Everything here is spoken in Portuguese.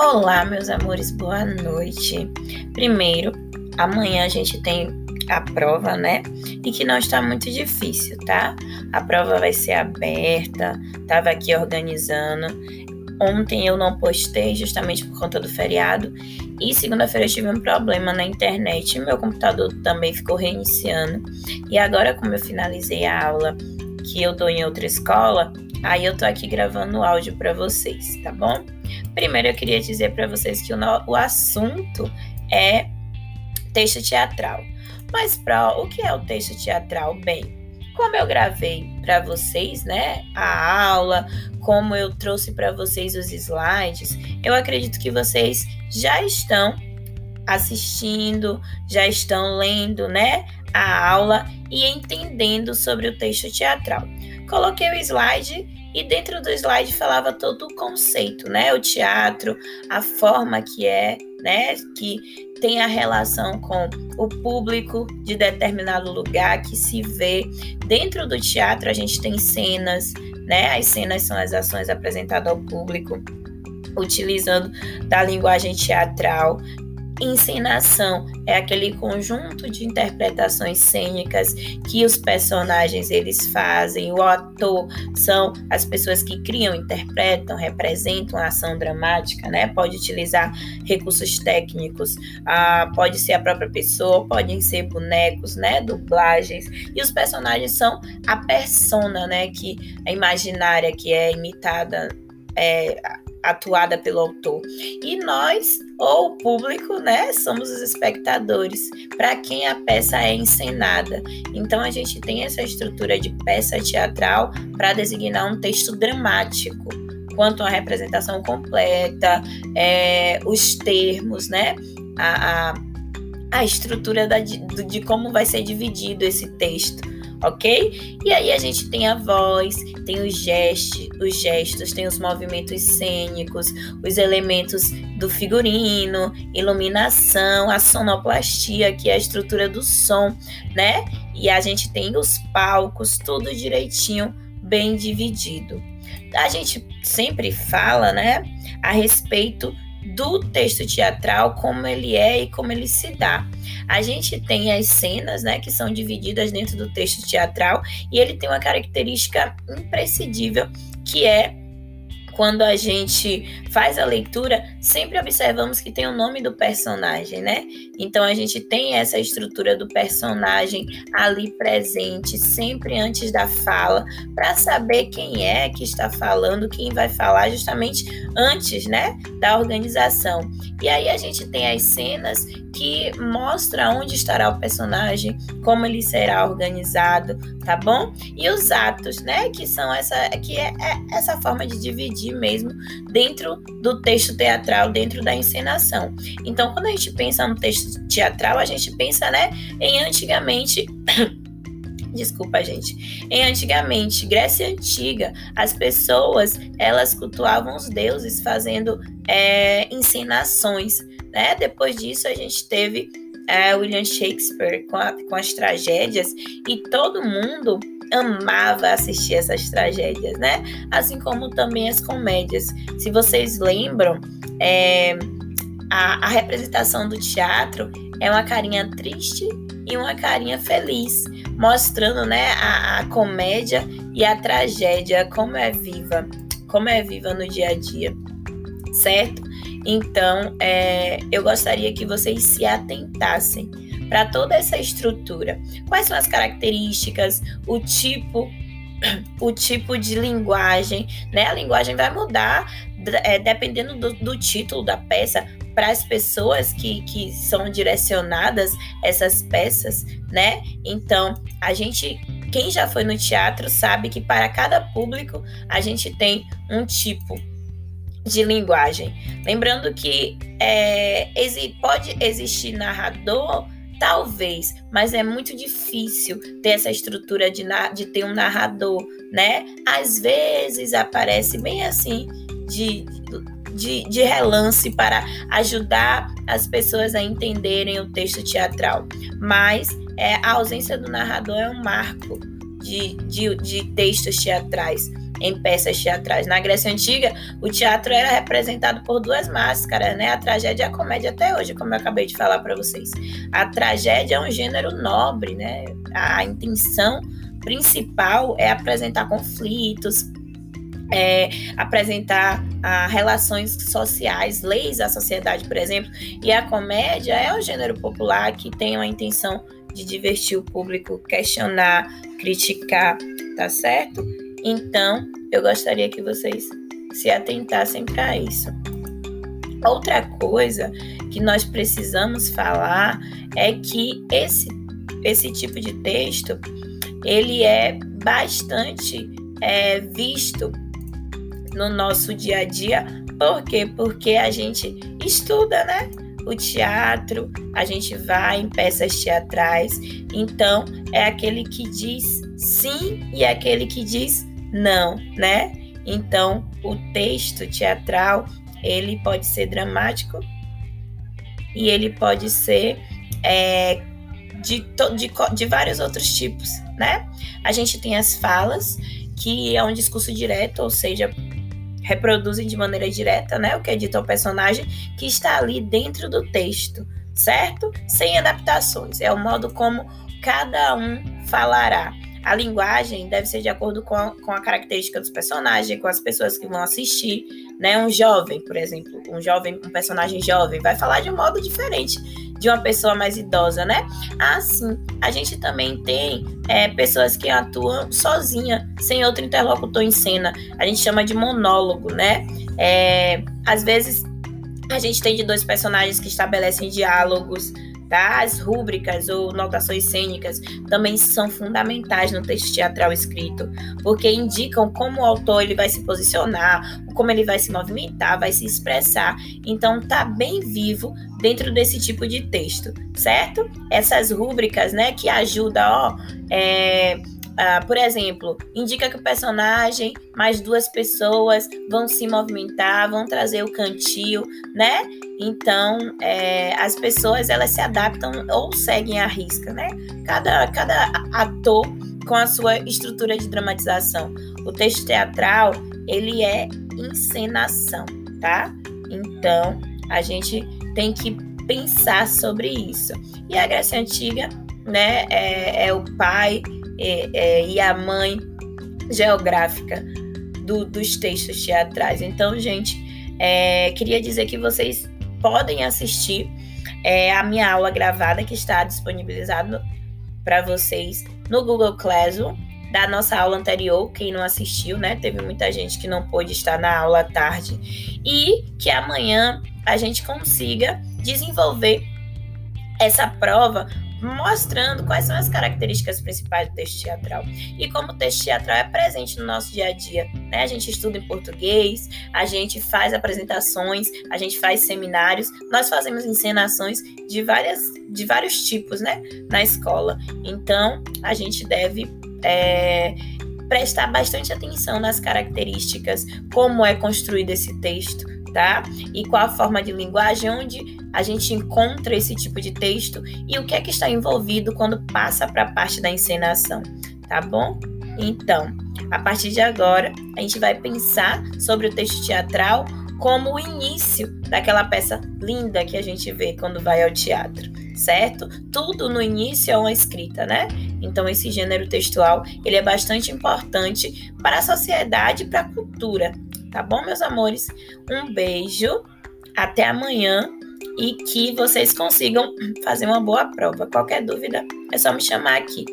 Olá, meus amores, boa noite. Primeiro, amanhã a gente tem a prova, né? E que não está muito difícil, tá? A prova vai ser aberta, tava aqui organizando. Ontem eu não postei justamente por conta do feriado e segunda-feira eu tive um problema na internet. Meu computador também ficou reiniciando. E agora, como eu finalizei a aula que eu dou em outra escola, aí eu tô aqui gravando o áudio para vocês, tá bom? Primeiro eu queria dizer para vocês que o, o assunto é texto teatral. Mas para o que é o texto teatral? Bem, como eu gravei para vocês, né, a aula, como eu trouxe para vocês os slides, eu acredito que vocês já estão assistindo, já estão lendo, né, a aula e entendendo sobre o texto teatral. Coloquei o slide e dentro do slide falava todo o conceito, né? O teatro, a forma que é, né? Que tem a relação com o público de determinado lugar que se vê. Dentro do teatro a gente tem cenas, né? As cenas são as ações apresentadas ao público utilizando da linguagem teatral. Encenação é aquele conjunto de interpretações cênicas que os personagens eles fazem. O ator são as pessoas que criam, interpretam, representam a ação dramática, né? Pode utilizar recursos técnicos, ah, pode ser a própria pessoa, podem ser bonecos, né? Dublagens. E os personagens são a persona, né? Que é imaginária, que é imitada. É, atuada pelo autor. E nós, ou o público, né, somos os espectadores, para quem a peça é encenada. Então a gente tem essa estrutura de peça teatral para designar um texto dramático quanto à representação completa, é, os termos, né? A, a, a estrutura da, de, de como vai ser dividido esse texto ok? E aí a gente tem a voz, tem os gestos, os gestos, tem os movimentos cênicos, os elementos do figurino, iluminação, a sonoplastia, que é a estrutura do som, né? E a gente tem os palcos, tudo direitinho, bem dividido. A gente sempre fala, né, a respeito do texto teatral, como ele é e como ele se dá. A gente tem as cenas, né, que são divididas dentro do texto teatral, e ele tem uma característica imprescindível, que é quando a gente faz a leitura, sempre observamos que tem o nome do personagem, né? Então a gente tem essa estrutura do personagem ali presente, sempre antes da fala, para saber quem é que está falando, quem vai falar justamente antes, né, da organização. E aí a gente tem as cenas que mostram onde estará o personagem, como ele será organizado, tá bom? E os atos, né, que são essa que é, é essa forma de dividir mesmo dentro do texto teatral, dentro da encenação. Então, quando a gente pensa no texto teatral, a gente pensa, né, em antigamente Desculpa, gente. Em antigamente, Grécia Antiga, as pessoas elas cultuavam os deuses fazendo é, encenações. Né? Depois disso, a gente teve é, William Shakespeare com, a, com as tragédias e todo mundo amava assistir essas tragédias, né? Assim como também as comédias. Se vocês lembram, é, a, a representação do teatro é uma carinha triste e uma carinha feliz, mostrando, né, a, a comédia e a tragédia como é viva, como é viva no dia a dia, certo? Então, é, eu gostaria que vocês se atentassem para toda essa estrutura. Quais são as características, o tipo o tipo de linguagem, né? A linguagem vai mudar é, dependendo do, do, título da peça para as pessoas que, que são direcionadas essas peças, né? Então, a gente, quem já foi no teatro sabe que para cada público a gente tem um tipo de linguagem. Lembrando que é, pode existir narrador Talvez, mas é muito difícil ter essa estrutura de, de ter um narrador, né? Às vezes aparece bem assim, de, de, de relance para ajudar as pessoas a entenderem o texto teatral. Mas é, a ausência do narrador é um marco de, de, de textos teatrais. Em peças teatrais. Na Grécia Antiga, o teatro era representado por duas máscaras, né? A tragédia e a comédia até hoje, como eu acabei de falar para vocês. A tragédia é um gênero nobre, né? A intenção principal é apresentar conflitos, é, apresentar ah, relações sociais, leis da sociedade, por exemplo. E a comédia é um gênero popular que tem uma intenção de divertir o público, questionar, criticar, tá certo? Então, eu gostaria que vocês se atentassem para isso. Outra coisa que nós precisamos falar é que esse, esse tipo de texto ele é bastante é, visto no nosso dia a dia. Por quê? Porque a gente estuda, né? O teatro, a gente vai em peças teatrais. Então, é aquele que diz sim e aquele que diz não, né? Então, o texto teatral, ele pode ser dramático e ele pode ser é, de, de, de vários outros tipos, né? A gente tem as falas, que é um discurso direto, ou seja, reproduzem de maneira direta, né, o que é dito ao personagem que está ali dentro do texto, certo? Sem adaptações. É o modo como cada um falará. A linguagem deve ser de acordo com a, com a característica dos personagens, com as pessoas que vão assistir, né? Um jovem, por exemplo, um jovem, um personagem jovem vai falar de um modo diferente de uma pessoa mais idosa, né? Assim, a gente também tem é, pessoas que atuam sozinha, sem outro interlocutor em cena. A gente chama de monólogo, né? É, às vezes a gente tem de dois personagens que estabelecem diálogos, Tá? As rúbricas ou notações cênicas também são fundamentais no texto teatral escrito, porque indicam como o autor ele vai se posicionar, como ele vai se movimentar, vai se expressar. Então tá bem vivo dentro desse tipo de texto, certo? Essas rúbricas, né, que ajudam, ó, é, Uh, por exemplo, indica que o personagem mais duas pessoas vão se movimentar, vão trazer o cantil, né? Então, é, as pessoas elas se adaptam ou seguem a risca, né? Cada, cada ator com a sua estrutura de dramatização. O texto teatral, ele é encenação, tá? Então, a gente tem que pensar sobre isso. E a Grécia Antiga, né, é, é o pai é, é, e a mãe geográfica do, dos textos teatrais. Então, gente, é, queria dizer que vocês podem assistir é, a minha aula gravada que está disponibilizada para vocês no Google Classroom da nossa aula anterior, quem não assistiu, né? Teve muita gente que não pôde estar na aula tarde. E que amanhã a gente consiga desenvolver essa prova mostrando quais são as características principais do texto teatral. E como o texto teatral é presente no nosso dia a dia, né? A gente estuda em português, a gente faz apresentações, a gente faz seminários, nós fazemos encenações de várias de vários tipos, né, na escola. Então, a gente deve é, prestar bastante atenção nas características, como é construído esse texto, tá? E qual a forma de linguagem onde a gente encontra esse tipo de texto e o que é que está envolvido quando passa para a parte da encenação, tá bom? Então, a partir de agora, a gente vai pensar sobre o texto teatral como o início daquela peça linda que a gente vê quando vai ao teatro, certo? Tudo no início é uma escrita, né? Então esse gênero textual, ele é bastante importante para a sociedade e para a cultura, Tá bom, meus amores? Um beijo, até amanhã e que vocês consigam fazer uma boa prova. Qualquer dúvida é só me chamar aqui.